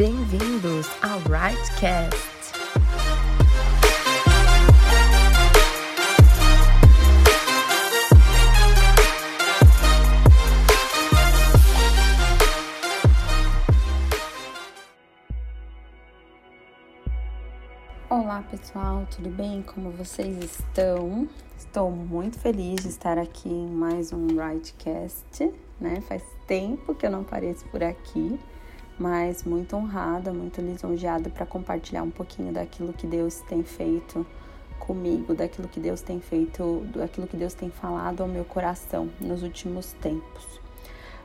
Bem-vindos ao Rightcast. Olá pessoal, tudo bem? Como vocês estão? Estou muito feliz de estar aqui em mais um Rightcast, né? Faz tempo que eu não apareço por aqui mas muito honrada, muito lisonjeada para compartilhar um pouquinho daquilo que Deus tem feito comigo, daquilo que Deus tem feito, daquilo que Deus tem falado ao meu coração nos últimos tempos.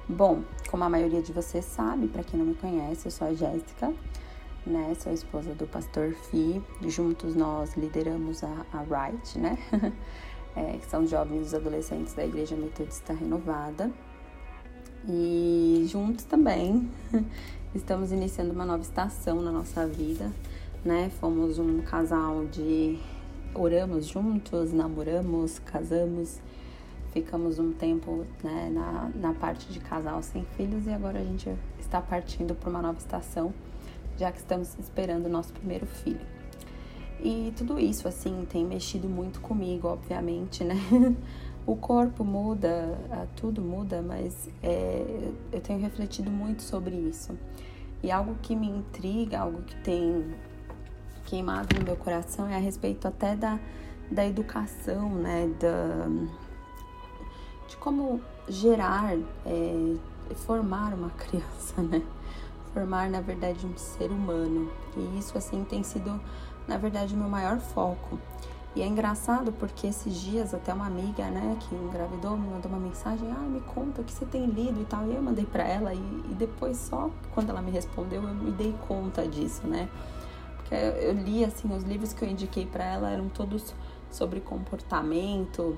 Bom, como a maioria de vocês sabe, para quem não me conhece, eu sou a Jéssica, né? Sou a esposa do pastor Fi. Juntos nós lideramos a, a Right, né? é, que são jovens e adolescentes da Igreja Metodista Renovada. E juntos também Estamos iniciando uma nova estação na nossa vida, né? Fomos um casal de oramos juntos, namoramos, casamos, ficamos um tempo né, na, na parte de casal sem filhos e agora a gente está partindo para uma nova estação, já que estamos esperando o nosso primeiro filho. E tudo isso, assim, tem mexido muito comigo, obviamente, né? o corpo muda, tudo muda, mas é, eu tenho refletido muito sobre isso. E algo que me intriga, algo que tem queimado no meu coração é a respeito até da, da educação, né? Da, de como gerar, é, formar uma criança, né? Formar, na verdade, um ser humano. E isso, assim, tem sido, na verdade, o meu maior foco. E é engraçado porque esses dias até uma amiga, né, que engravidou, me mandou uma mensagem, ah, me conta o que você tem lido e tal. E eu mandei para ela e, e, depois só quando ela me respondeu eu me dei conta disso, né? Porque eu li assim, os livros que eu indiquei para ela eram todos sobre comportamento,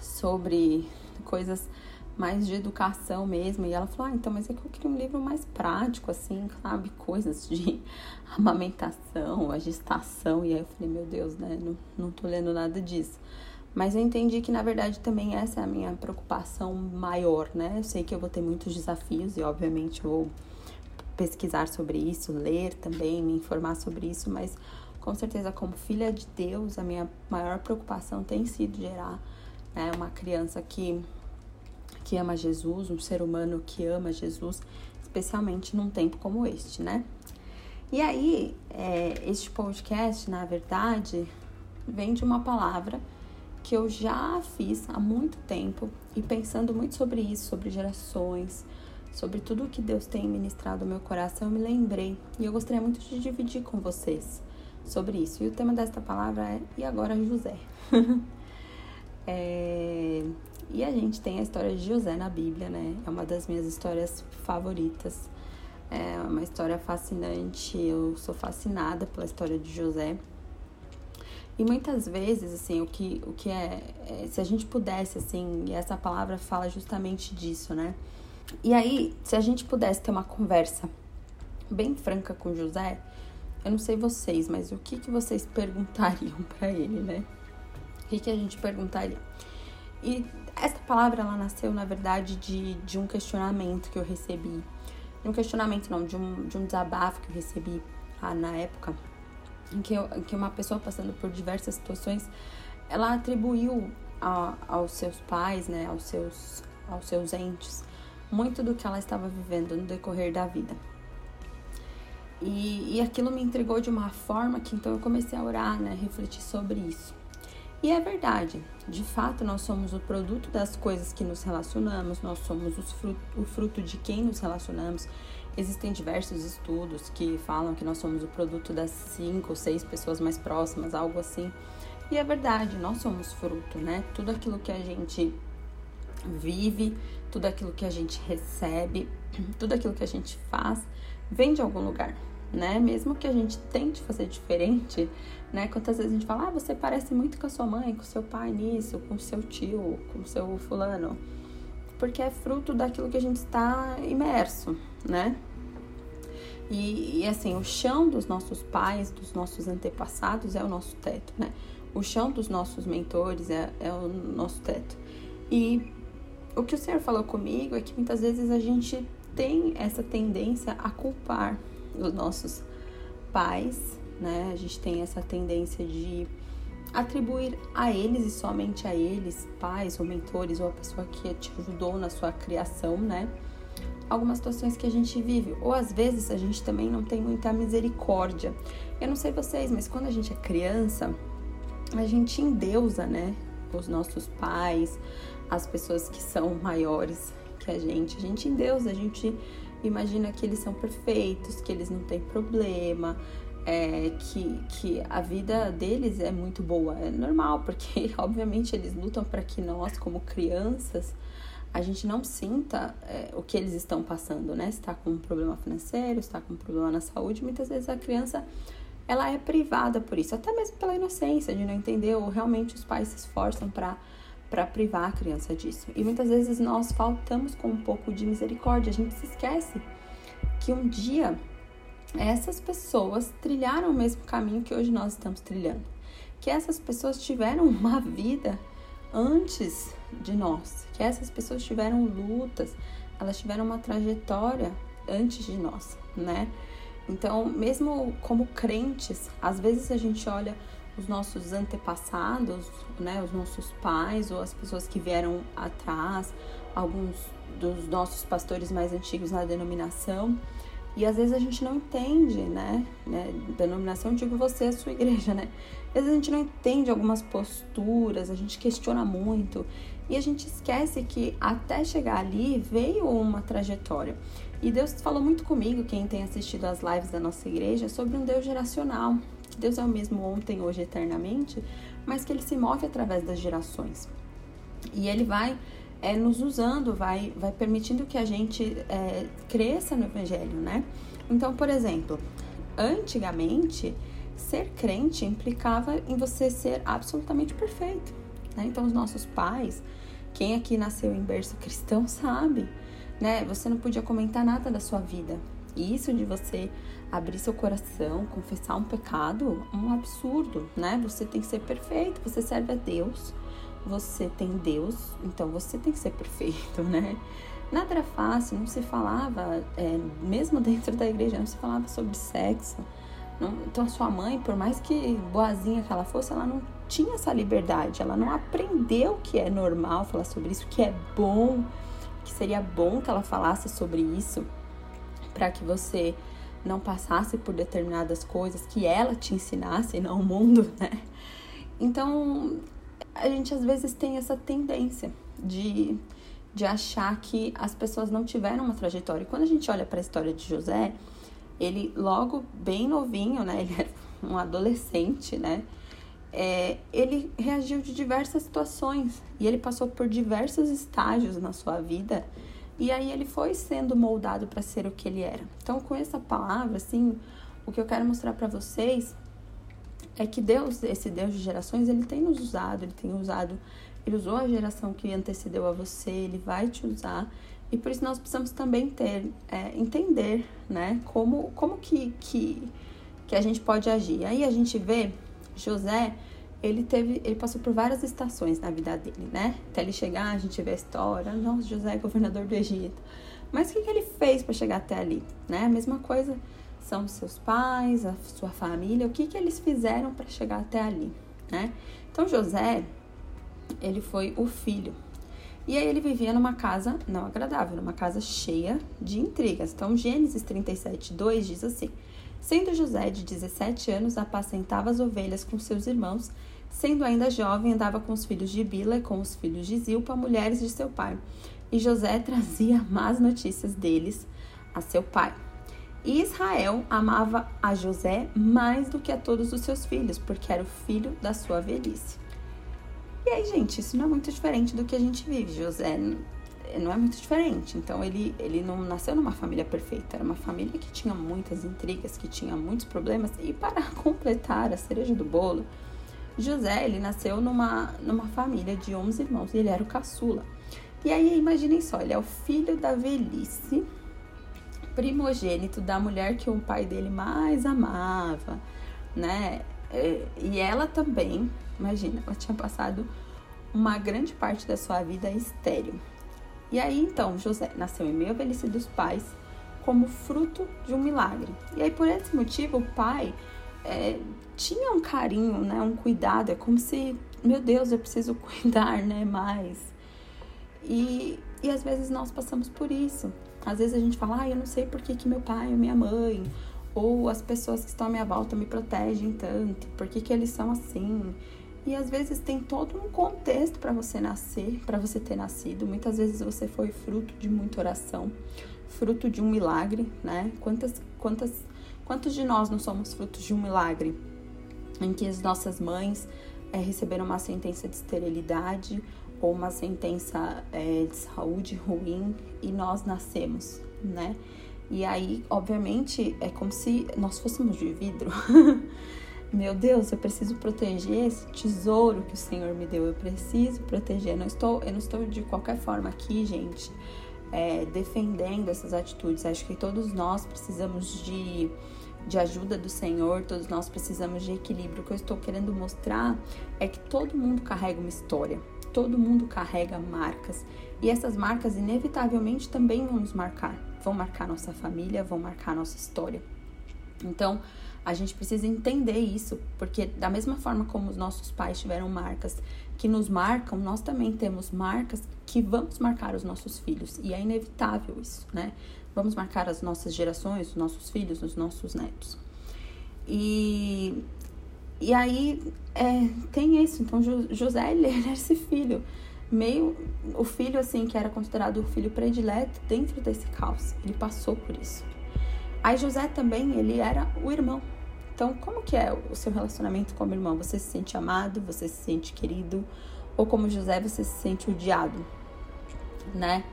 sobre coisas mais de educação mesmo. E ela falou: Ah, então, mas é que eu queria um livro mais prático, assim, sabe? Coisas de amamentação, a gestação. E aí eu falei: Meu Deus, né? Não, não tô lendo nada disso. Mas eu entendi que, na verdade, também essa é a minha preocupação maior, né? Eu sei que eu vou ter muitos desafios e, obviamente, vou pesquisar sobre isso, ler também, me informar sobre isso, mas com certeza, como filha de Deus, a minha maior preocupação tem sido gerar né, uma criança que que ama Jesus, um ser humano que ama Jesus, especialmente num tempo como este, né? E aí, é, este podcast, na verdade, vem de uma palavra que eu já fiz há muito tempo e pensando muito sobre isso, sobre gerações, sobre tudo que Deus tem ministrado no meu coração, eu me lembrei e eu gostaria muito de dividir com vocês sobre isso. E o tema desta palavra é E agora José? é, e a gente tem a história de José na Bíblia, né? É uma das minhas histórias favoritas. É uma história fascinante. Eu sou fascinada pela história de José. E muitas vezes, assim, o que, o que é, é, Se a gente pudesse, assim, e essa palavra fala justamente disso, né? E aí, se a gente pudesse ter uma conversa bem franca com José, eu não sei vocês, mas o que, que vocês perguntariam para ele, né? O que, que a gente perguntaria? E essa palavra ela nasceu, na verdade, de, de um questionamento que eu recebi. Um questionamento não, de um, de um desabafo que eu recebi ah, na época, em que, eu, em que uma pessoa passando por diversas situações, ela atribuiu a, aos seus pais, né, aos seus, aos seus entes, muito do que ela estava vivendo no decorrer da vida. E, e aquilo me intrigou de uma forma que então eu comecei a orar, né, refletir sobre isso. E é verdade, de fato nós somos o produto das coisas que nos relacionamos, nós somos fruto, o fruto de quem nos relacionamos. Existem diversos estudos que falam que nós somos o produto das cinco ou seis pessoas mais próximas, algo assim. E é verdade, nós somos fruto, né? Tudo aquilo que a gente vive, tudo aquilo que a gente recebe, tudo aquilo que a gente faz, vem de algum lugar né? Mesmo que a gente tente fazer diferente, né? Quantas vezes a gente fala, ah, você parece muito com a sua mãe, com seu pai nisso, com seu tio, com seu fulano. Porque é fruto daquilo que a gente está imerso, né? E, e, assim, o chão dos nossos pais, dos nossos antepassados é o nosso teto, né? O chão dos nossos mentores é, é o nosso teto. E o que o Senhor falou comigo é que muitas vezes a gente tem essa tendência a culpar os nossos pais, né? A gente tem essa tendência de atribuir a eles e somente a eles, pais ou mentores ou a pessoa que te ajudou na sua criação, né? Algumas situações que a gente vive, ou às vezes a gente também não tem muita misericórdia. Eu não sei vocês, mas quando a gente é criança, a gente endeusa, né? Os nossos pais, as pessoas que são maiores que a gente. A gente endeusa, a gente imagina que eles são perfeitos, que eles não têm problema, é, que, que a vida deles é muito boa. É normal, porque obviamente eles lutam para que nós, como crianças, a gente não sinta é, o que eles estão passando, né? Está com um problema financeiro, está com um problema na saúde, muitas vezes a criança ela é privada por isso, até mesmo pela inocência de não entender ou realmente os pais se esforçam para para privar a criança disso. E muitas vezes nós faltamos com um pouco de misericórdia, a gente se esquece que um dia essas pessoas trilharam o mesmo caminho que hoje nós estamos trilhando. Que essas pessoas tiveram uma vida antes de nós, que essas pessoas tiveram lutas, elas tiveram uma trajetória antes de nós, né? Então, mesmo como crentes, às vezes a gente olha os nossos antepassados, né, os nossos pais ou as pessoas que vieram atrás, alguns dos nossos pastores mais antigos na denominação, e às vezes a gente não entende, né? né? Denominação, digo você, a sua igreja, né? Às vezes a gente não entende algumas posturas, a gente questiona muito e a gente esquece que até chegar ali veio uma trajetória. E Deus falou muito comigo, quem tem assistido as lives da nossa igreja, sobre um Deus geracional. Deus é o mesmo ontem, hoje, eternamente, mas que ele se move através das gerações. E ele vai é, nos usando, vai, vai permitindo que a gente é, cresça no Evangelho, né? Então, por exemplo, antigamente, ser crente implicava em você ser absolutamente perfeito. Né? Então, os nossos pais, quem aqui nasceu em berço cristão sabe, né? Você não podia comentar nada da sua vida. E isso de você abrir seu coração, confessar um pecado, um absurdo, né? Você tem que ser perfeito, você serve a Deus você tem Deus, então você tem que ser perfeito, né? Nada era fácil, não se falava, é, mesmo dentro da igreja, não se falava sobre sexo. Não, então, a sua mãe, por mais que boazinha que ela fosse, ela não tinha essa liberdade, ela não aprendeu que é normal falar sobre isso, que é bom, que seria bom que ela falasse sobre isso, para que você não passasse por determinadas coisas, que ela te ensinasse, não o mundo, né? Então, a gente às vezes tem essa tendência de, de achar que as pessoas não tiveram uma trajetória. E quando a gente olha para a história de José, ele logo bem novinho, né? Ele era um adolescente, né? É, ele reagiu de diversas situações e ele passou por diversos estágios na sua vida e aí ele foi sendo moldado para ser o que ele era. Então, com essa palavra, assim, o que eu quero mostrar para vocês é que Deus, esse Deus de gerações, ele tem nos usado, ele tem usado, ele usou a geração que antecedeu a você, ele vai te usar. E por isso nós precisamos também ter, é, entender, né, como, como que, que, que a gente pode agir. Aí a gente vê José, ele teve, ele passou por várias estações na vida dele, né? Até ele chegar, a gente vê a história, nossa, José é governador do Egito. Mas o que, que ele fez para chegar até ali, né? A mesma coisa são seus pais, a sua família, o que, que eles fizeram para chegar até ali, né? Então José, ele foi o filho. E aí ele vivia numa casa não agradável, numa casa cheia de intrigas. Então Gênesis 37, 2 diz assim: Sendo José de 17 anos, apacentava as ovelhas com seus irmãos, sendo ainda jovem, andava com os filhos de Bila e com os filhos de Zilpa, mulheres de seu pai. E José trazia más notícias deles a seu pai. E Israel amava a José mais do que a todos os seus filhos, porque era o filho da sua velhice. E aí, gente, isso não é muito diferente do que a gente vive. José não é muito diferente. Então, ele, ele não nasceu numa família perfeita. Era uma família que tinha muitas intrigas, que tinha muitos problemas. E para completar a cereja do bolo, José, ele nasceu numa, numa família de 11 irmãos. E ele era o caçula. E aí, imaginem só, ele é o filho da velhice primogênito da mulher que o pai dele mais amava, né? E ela também, imagina, ela tinha passado uma grande parte da sua vida estéreo. E aí então José nasceu em meio à velhice dos pais, como fruto de um milagre. E aí, por esse motivo, o pai é, tinha um carinho, né, um cuidado, é como se, meu Deus, eu preciso cuidar né, mais. E, e às vezes nós passamos por isso. Às vezes a gente fala, ah, eu não sei por que, que meu pai ou minha mãe ou as pessoas que estão à minha volta me protegem tanto, por que, que eles são assim. E às vezes tem todo um contexto para você nascer, para você ter nascido. Muitas vezes você foi fruto de muita oração, fruto de um milagre, né? Quantas, quantas, quantos de nós não somos frutos de um milagre em que as nossas mães é, receberam uma sentença de esterilidade ou uma sentença é, de saúde ruim e nós nascemos, né? E aí, obviamente, é como se nós fôssemos de vidro. Meu Deus, eu preciso proteger esse tesouro que o Senhor me deu. Eu preciso proteger. Eu não estou, eu não estou de qualquer forma aqui, gente, é, defendendo essas atitudes. Acho que todos nós precisamos de, de ajuda do Senhor, todos nós precisamos de equilíbrio. O que eu estou querendo mostrar é que todo mundo carrega uma história, todo mundo carrega marcas. E essas marcas, inevitavelmente, também vão nos marcar vão marcar nossa família, vão marcar nossa história. Então, a gente precisa entender isso, porque da mesma forma como os nossos pais tiveram marcas que nos marcam, nós também temos marcas que vamos marcar os nossos filhos, e é inevitável isso, né? Vamos marcar as nossas gerações, os nossos filhos, os nossos netos. E, e aí é, tem isso, então José, ele era esse filho meio o filho assim que era considerado o filho predileto dentro desse caos. Ele passou por isso. Aí José também, ele era o irmão. Então, como que é o seu relacionamento com o irmão? Você se sente amado, você se sente querido, ou como José, você se sente odiado, né?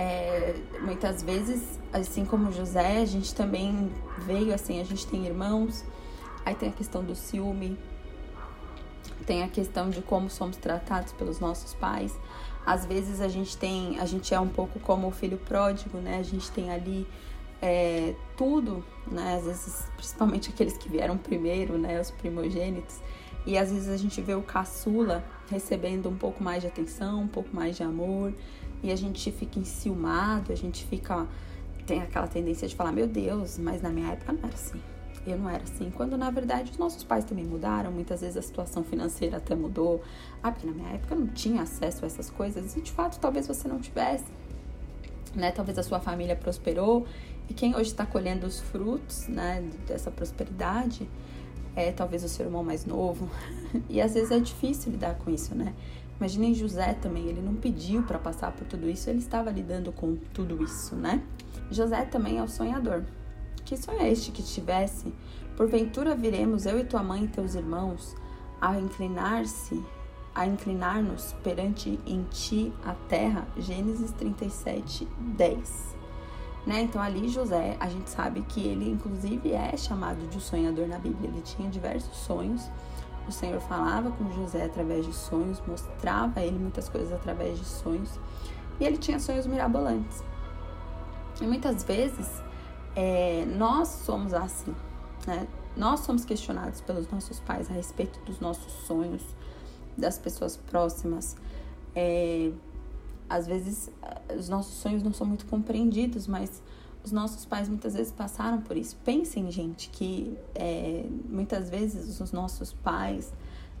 É, muitas vezes, assim como José, a gente também veio assim, a gente tem irmãos, aí tem a questão do ciúme, tem a questão de como somos tratados pelos nossos pais. Às vezes a gente tem, a gente é um pouco como o filho pródigo, né? A gente tem ali é, tudo, né? Às vezes, principalmente aqueles que vieram primeiro, né? Os primogênitos. E às vezes a gente vê o caçula recebendo um pouco mais de atenção, um pouco mais de amor, e a gente fica enciumado, a gente fica. tem aquela tendência de falar: Meu Deus, mas na minha época não era assim eu não era assim. Quando na verdade os nossos pais também mudaram, muitas vezes a situação financeira até mudou. Ah, porque na minha época eu não tinha acesso a essas coisas e de fato talvez você não tivesse. Né? Talvez a sua família prosperou e quem hoje está colhendo os frutos né, dessa prosperidade é talvez o seu irmão mais novo. e às vezes é difícil lidar com isso, né? Imaginem José também, ele não pediu para passar por tudo isso, ele estava lidando com tudo isso, né? José também é o sonhador. Que sonho é este que tivesse? Porventura viremos eu e tua mãe e teus irmãos a inclinar-se, a inclinar-nos perante em ti a terra. Gênesis 37, 10. Né? Então ali José, a gente sabe que ele inclusive é chamado de sonhador na Bíblia. Ele tinha diversos sonhos. O Senhor falava com José através de sonhos, mostrava a ele muitas coisas através de sonhos. E ele tinha sonhos mirabolantes. E muitas vezes é, nós somos assim, né? Nós somos questionados pelos nossos pais a respeito dos nossos sonhos, das pessoas próximas. É, às vezes, os nossos sonhos não são muito compreendidos, mas os nossos pais muitas vezes passaram por isso. Pensem, gente, que é, muitas vezes os nossos pais,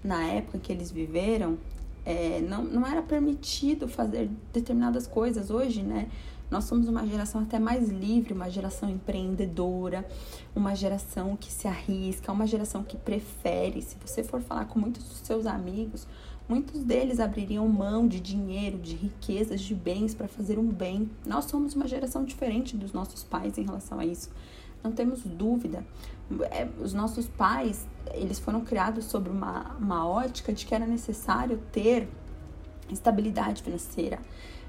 na época que eles viveram, é, não, não era permitido fazer determinadas coisas. Hoje, né? Nós somos uma geração até mais livre, uma geração empreendedora, uma geração que se arrisca, uma geração que prefere. Se você for falar com muitos dos seus amigos, muitos deles abririam mão de dinheiro, de riquezas, de bens para fazer um bem. Nós somos uma geração diferente dos nossos pais em relação a isso. Não temos dúvida. É, os nossos pais, eles foram criados sobre uma, uma ótica de que era necessário ter estabilidade financeira,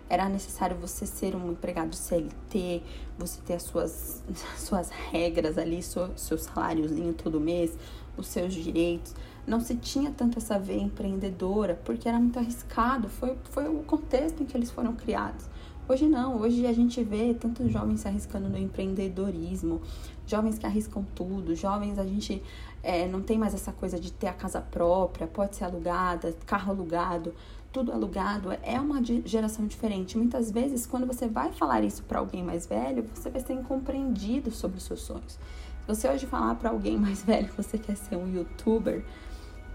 era necessário você ser um empregado CLT, você ter as suas, suas regras ali, seu, seu saláriozinho todo mês, os seus direitos. Não se tinha tanto essa veia empreendedora, porque era muito arriscado, foi, foi o contexto em que eles foram criados. Hoje não, hoje a gente vê tantos jovens se arriscando no empreendedorismo, jovens que arriscam tudo, jovens a gente é, não tem mais essa coisa de ter a casa própria, pode ser alugada, carro alugado. tudo alugado, é uma geração diferente. Muitas vezes, quando você vai falar isso para alguém mais velho, você vai ser incompreendido sobre os seus sonhos. Se você hoje falar para alguém mais velho que você quer ser um youtuber,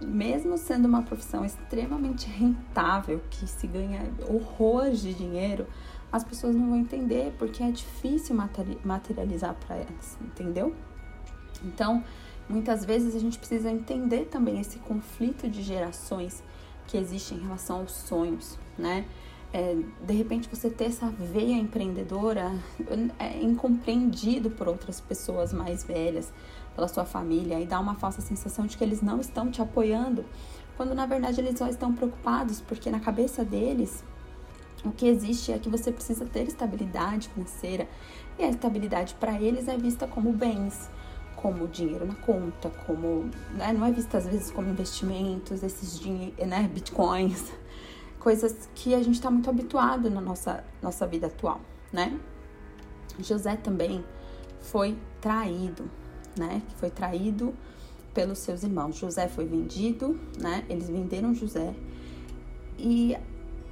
mesmo sendo uma profissão extremamente rentável, que se ganha horrores de dinheiro, as pessoas não vão entender porque é difícil materializar para elas, entendeu? Então, muitas vezes a gente precisa entender também esse conflito de gerações que existe em relação aos sonhos, né? É, de repente você ter essa veia empreendedora é incompreendido por outras pessoas mais velhas, pela sua família, e dá uma falsa sensação de que eles não estão te apoiando, quando na verdade eles só estão preocupados porque na cabeça deles o que existe é que você precisa ter estabilidade financeira e a estabilidade para eles é vista como bens como dinheiro na conta, como né, não é vista às vezes como investimentos, esses né, bitcoins, coisas que a gente está muito habituado na nossa, nossa vida atual, né? José também foi traído, né? Que foi traído pelos seus irmãos. José foi vendido, né? Eles venderam José. E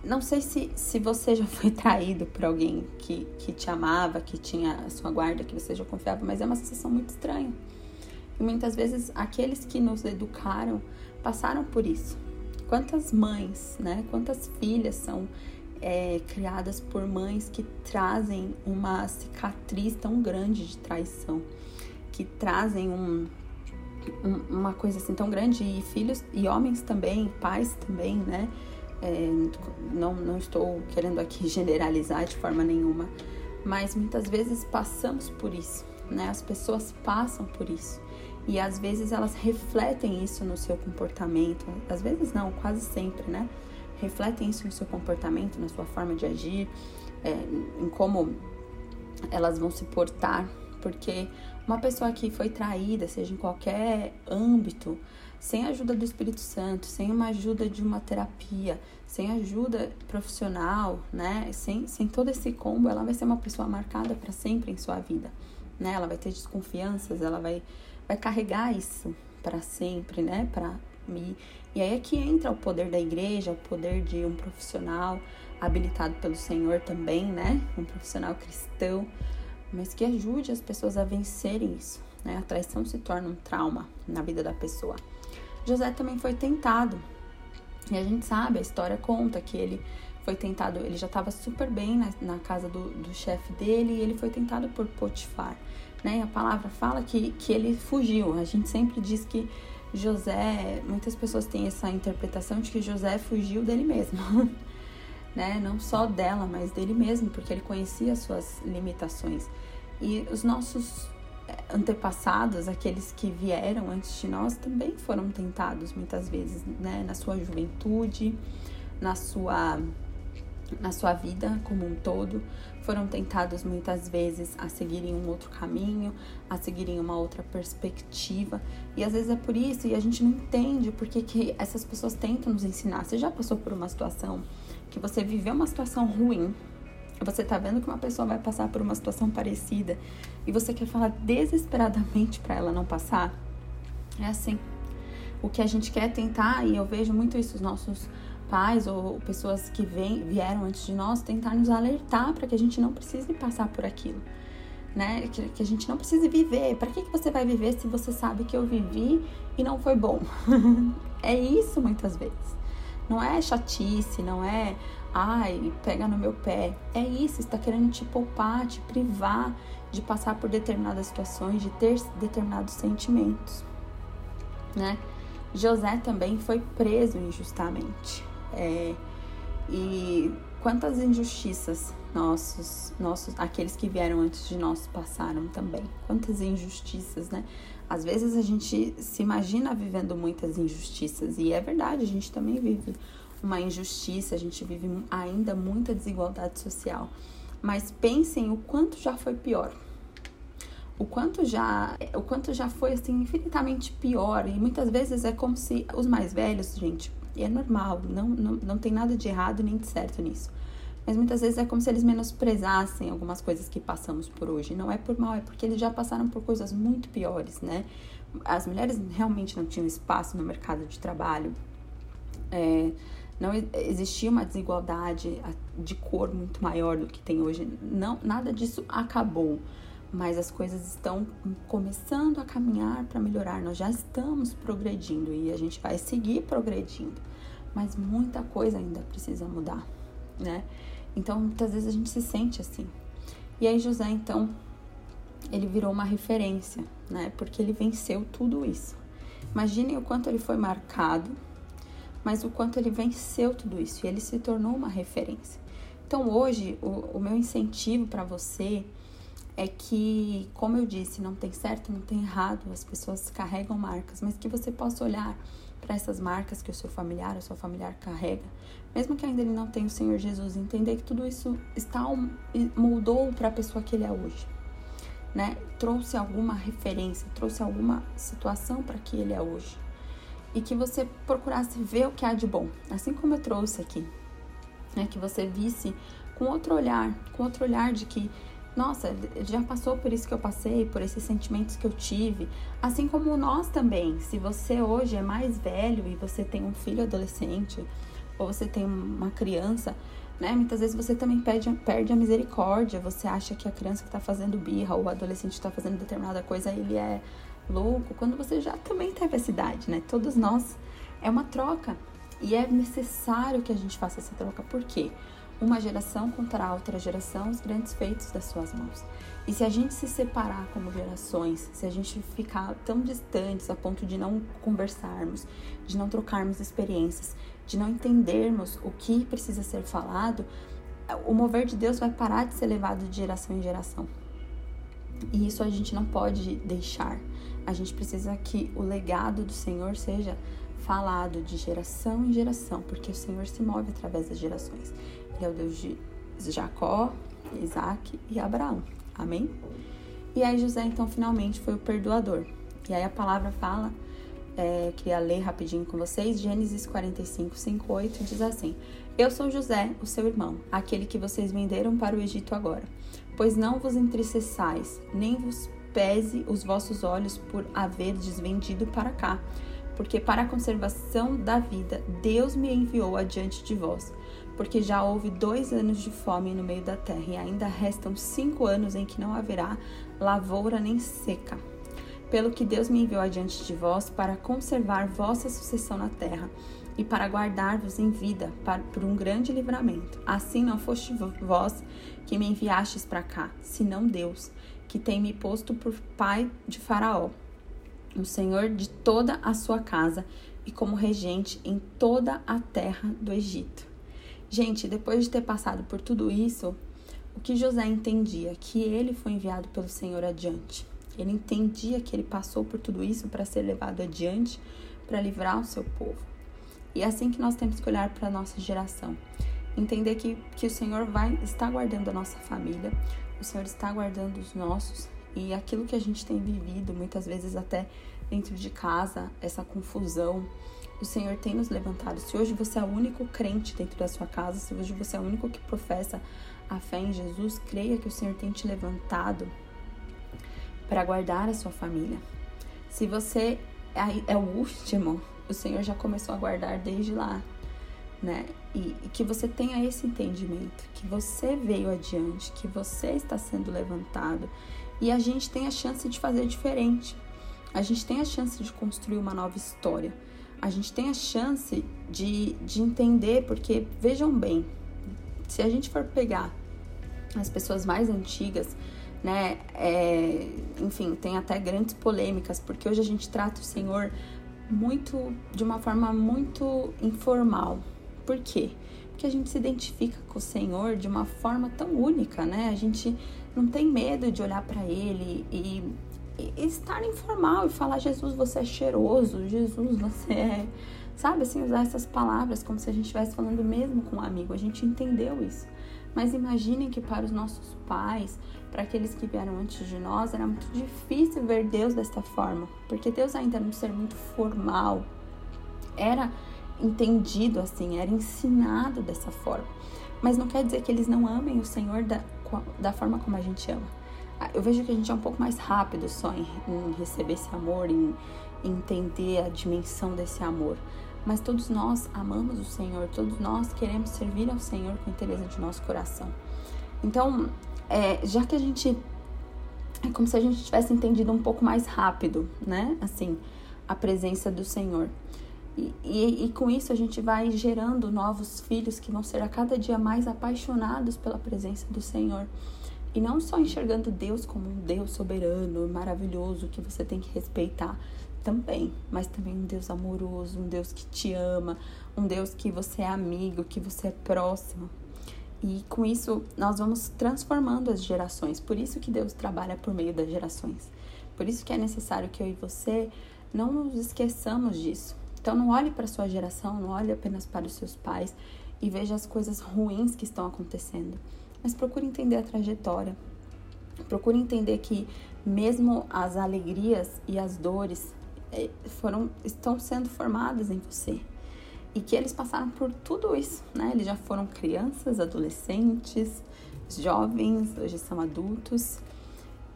não sei se, se você já foi traído por alguém que, que te amava, que tinha a sua guarda, que você já confiava, mas é uma sensação muito estranha. E muitas vezes aqueles que nos educaram passaram por isso. Quantas mães, né? Quantas filhas são é, criadas por mães que trazem uma cicatriz tão grande de traição, que trazem um, um, uma coisa assim tão grande e filhos e homens também, pais também, né? É, não, não estou querendo aqui generalizar de forma nenhuma, mas muitas vezes passamos por isso, né? As pessoas passam por isso. E às vezes elas refletem isso no seu comportamento, às vezes não, quase sempre, né? Refletem isso no seu comportamento, na sua forma de agir, é, em como elas vão se portar, porque uma pessoa que foi traída, seja em qualquer âmbito, sem a ajuda do Espírito Santo, sem uma ajuda de uma terapia, sem ajuda profissional, né? Sem, sem todo esse combo, ela vai ser uma pessoa marcada para sempre em sua vida, né? Ela vai ter desconfianças, ela vai vai carregar isso para sempre, né? Para mim. E aí é que entra o poder da igreja, o poder de um profissional habilitado pelo Senhor também, né? Um profissional cristão, mas que ajude as pessoas a vencerem isso, né? A traição se torna um trauma na vida da pessoa. José também foi tentado. E a gente sabe, a história conta que ele foi tentado, ele já estava super bem na, na casa do, do chefe dele e ele foi tentado por Potifar né? A palavra fala que, que ele fugiu. A gente sempre diz que José, muitas pessoas têm essa interpretação de que José fugiu dele mesmo, né? Não só dela, mas dele mesmo, porque ele conhecia as suas limitações. E os nossos eh, antepassados, aqueles que vieram antes de nós, também foram tentados muitas vezes, né? Na sua juventude, na sua na sua vida como um todo, foram tentados muitas vezes a seguirem um outro caminho, a seguirem uma outra perspectiva. E às vezes é por isso, e a gente não entende porque que essas pessoas tentam nos ensinar. Você já passou por uma situação que você viveu uma situação ruim, você tá vendo que uma pessoa vai passar por uma situação parecida e você quer falar desesperadamente para ela não passar? É assim. O que a gente quer tentar, e eu vejo muito isso, os nossos pais ou pessoas que vem, vieram antes de nós tentar nos alertar para que a gente não precise passar por aquilo, né? Que, que a gente não precise viver. Para que, que você vai viver se você sabe que eu vivi e não foi bom? é isso muitas vezes. Não é chatice, não é ai, pega no meu pé. É isso, está querendo te poupar, te privar de passar por determinadas situações, de ter determinados sentimentos, né? José também foi preso injustamente. É, e quantas injustiças nossos, nossos, aqueles que vieram antes de nós passaram também. Quantas injustiças, né? Às vezes a gente se imagina vivendo muitas injustiças e é verdade, a gente também vive uma injustiça, a gente vive ainda muita desigualdade social. Mas pensem o quanto já foi pior. O quanto já, o quanto já foi assim infinitamente pior e muitas vezes é como se os mais velhos, gente, e é normal, não, não, não tem nada de errado nem de certo nisso. Mas muitas vezes é como se eles menosprezassem algumas coisas que passamos por hoje. Não é por mal, é porque eles já passaram por coisas muito piores, né? As mulheres realmente não tinham espaço no mercado de trabalho. É, não existia uma desigualdade de cor muito maior do que tem hoje. Não, nada disso acabou, mas as coisas estão começando a caminhar para melhorar. Nós já estamos progredindo e a gente vai seguir progredindo, mas muita coisa ainda precisa mudar, né? Então, muitas vezes a gente se sente assim. E aí José, então, ele virou uma referência, né? Porque ele venceu tudo isso. Imaginem o quanto ele foi marcado mas o quanto ele venceu tudo isso e ele se tornou uma referência. Então hoje o, o meu incentivo para você é que, como eu disse, não tem certo, não tem errado, as pessoas carregam marcas, mas que você possa olhar para essas marcas que o seu familiar, o seu familiar carrega, mesmo que ainda ele não tenha o Senhor Jesus, entender que tudo isso está moldou para a pessoa que ele é hoje, né? Trouxe alguma referência, trouxe alguma situação para que ele é hoje e que você procurasse ver o que há de bom, assim como eu trouxe aqui, né? Que você visse com outro olhar, com outro olhar de que, nossa, já passou por isso que eu passei, por esses sentimentos que eu tive, assim como nós também. Se você hoje é mais velho e você tem um filho adolescente ou você tem uma criança, né? Muitas vezes você também perde, perde a misericórdia, você acha que a criança que está fazendo birra ou o adolescente está fazendo determinada coisa, ele é louco, quando você já também teve essa idade, né? Todos nós é uma troca e é necessário que a gente faça essa troca, por quê? Uma geração contará a outra geração os grandes feitos das suas mãos. E se a gente se separar como gerações, se a gente ficar tão distantes a ponto de não conversarmos, de não trocarmos experiências, de não entendermos o que precisa ser falado, o mover de Deus vai parar de ser levado de geração em geração. E isso a gente não pode deixar. A gente precisa que o legado do Senhor seja falado de geração em geração, porque o Senhor se move através das gerações. É o Deus de Jacó, Isaac e Abraão. Amém? E aí José, então, finalmente foi o perdoador. E aí a palavra fala, é, queria ler rapidinho com vocês, Gênesis 45, 5, 8, diz assim: Eu sou José, o seu irmão, aquele que vocês venderam para o Egito agora. Pois não vos entristeçais, nem vos pese os vossos olhos por haver desvendido para cá, porque para a conservação da vida Deus me enviou adiante de vós. Porque já houve dois anos de fome no meio da terra, e ainda restam cinco anos em que não haverá lavoura nem seca. Pelo que Deus me enviou adiante de vós para conservar vossa sucessão na terra e para guardar-vos em vida para, por um grande livramento. Assim não foste vós que me enviastes para cá, senão Deus, que tem me posto por pai de Faraó, o Senhor de toda a sua casa e como regente em toda a terra do Egito. Gente, depois de ter passado por tudo isso, o que José entendia? Que ele foi enviado pelo Senhor adiante. Ele entendia que ele passou por tudo isso para ser levado adiante, para livrar o seu povo. E é assim que nós temos que olhar para a nossa geração. Entender que, que o Senhor vai estar guardando a nossa família, o Senhor está guardando os nossos e aquilo que a gente tem vivido, muitas vezes até dentro de casa, essa confusão, o Senhor tem nos levantado. Se hoje você é o único crente dentro da sua casa, se hoje você é o único que professa a fé em Jesus, creia que o Senhor tem te levantado para guardar a sua família. Se você é, é o último, o Senhor já começou a guardar desde lá né? E, e, que você tenha esse entendimento, que você veio adiante, que você está sendo levantado e a gente tem a chance de fazer diferente. A gente tem a chance de construir uma nova história. A gente tem a chance de, de entender, porque vejam bem, se a gente for pegar as pessoas mais antigas, né, é, enfim, tem até grandes polêmicas, porque hoje a gente trata o Senhor muito de uma forma muito informal, por quê? Porque a gente se identifica com o Senhor de uma forma tão única, né? A gente não tem medo de olhar para Ele e, estar informal e falar: Jesus, você é cheiroso, Jesus, você é. Sabe assim, usar essas palavras como se a gente estivesse falando mesmo com um amigo. A gente entendeu isso. Mas imaginem que para os nossos pais, para aqueles que vieram antes de nós, era muito difícil ver Deus desta forma, porque Deus ainda não ser muito formal. Era entendido assim, era ensinado dessa forma. Mas não quer dizer que eles não amem o Senhor da, da forma como a gente ama. Eu vejo que a gente é um pouco mais rápido só em, em receber esse amor, em, em entender a dimensão desse amor. mas todos nós amamos o Senhor, todos nós queremos servir ao Senhor com interesse de nosso coração. Então, é, já que a gente. É como se a gente tivesse entendido um pouco mais rápido, né? Assim, a presença do Senhor. E, e, e, com isso a gente vai gerando novos filhos que vão ser a cada dia mais apaixonados pela presença do Senhor. E não só enxergando Deus como um Deus soberano, maravilhoso, que você tem que respeitar também, mas também um Deus amoroso, um Deus que te ama, um Deus que você é amigo, que você é próximo. E com isso nós vamos transformando as gerações. Por isso que Deus trabalha por meio das gerações. Por isso que é necessário que eu e você não nos esqueçamos disso. Então não olhe para sua geração, não olhe apenas para os seus pais e veja as coisas ruins que estão acontecendo, mas procure entender a trajetória. Procure entender que mesmo as alegrias e as dores eh, foram estão sendo formadas em você e que eles passaram por tudo isso, né? Eles já foram crianças, adolescentes, jovens, hoje são adultos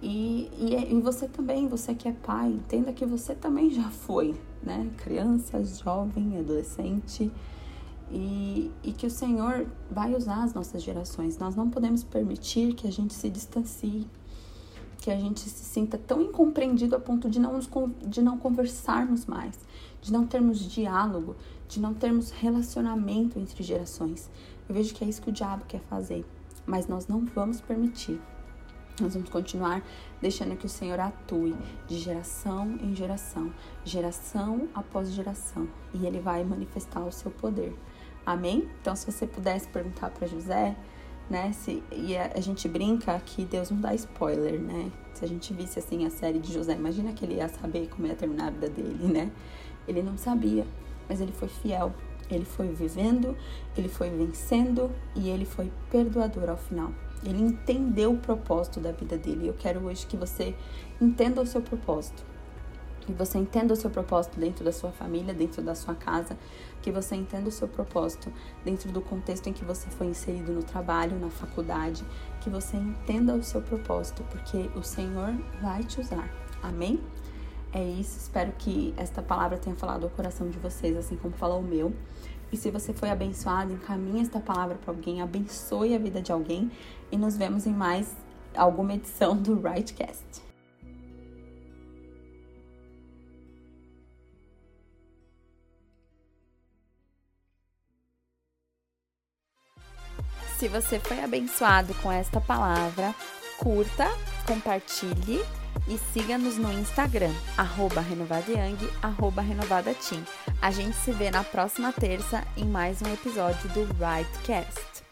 e, e, e, você também, você que é pai, entenda que você também já foi, né? Criança, jovem, adolescente. E, e que o Senhor vai usar as nossas gerações. Nós não podemos permitir que a gente se distancie, que a gente se sinta tão incompreendido a ponto de não, nos, de não conversarmos mais, de não termos diálogo, de não termos relacionamento entre gerações. Eu vejo que é isso que o diabo quer fazer, mas nós não vamos permitir. Nós vamos continuar deixando que o Senhor atue de geração em geração, geração após geração, e ele vai manifestar o seu poder. Amém? Então, se você pudesse perguntar para José, né, se e a, a, gente brinca que Deus não dá spoiler, né? Se a gente visse assim a série de José, imagina que ele ia saber como ia terminar a vida dele, né? Ele não sabia, mas ele foi fiel. Ele foi vivendo, ele foi vencendo e ele foi perdoador ao final. Ele entendeu o propósito da vida dele. Eu quero hoje que você entenda o seu propósito. Que você entenda o seu propósito dentro da sua família, dentro da sua casa, que você entenda o seu propósito dentro do contexto em que você foi inserido no trabalho, na faculdade, que você entenda o seu propósito, porque o Senhor vai te usar. Amém? É isso, espero que esta palavra tenha falado ao coração de vocês, assim como falou o meu. E se você foi abençoado, encaminhe esta palavra para alguém, abençoe a vida de alguém e nos vemos em mais alguma edição do Rightcast. Se você foi abençoado com esta palavra, curta, compartilhe e siga-nos no Instagram, arroba renovadayang, arroba renovadateam. A gente se vê na próxima terça em mais um episódio do Rightcast.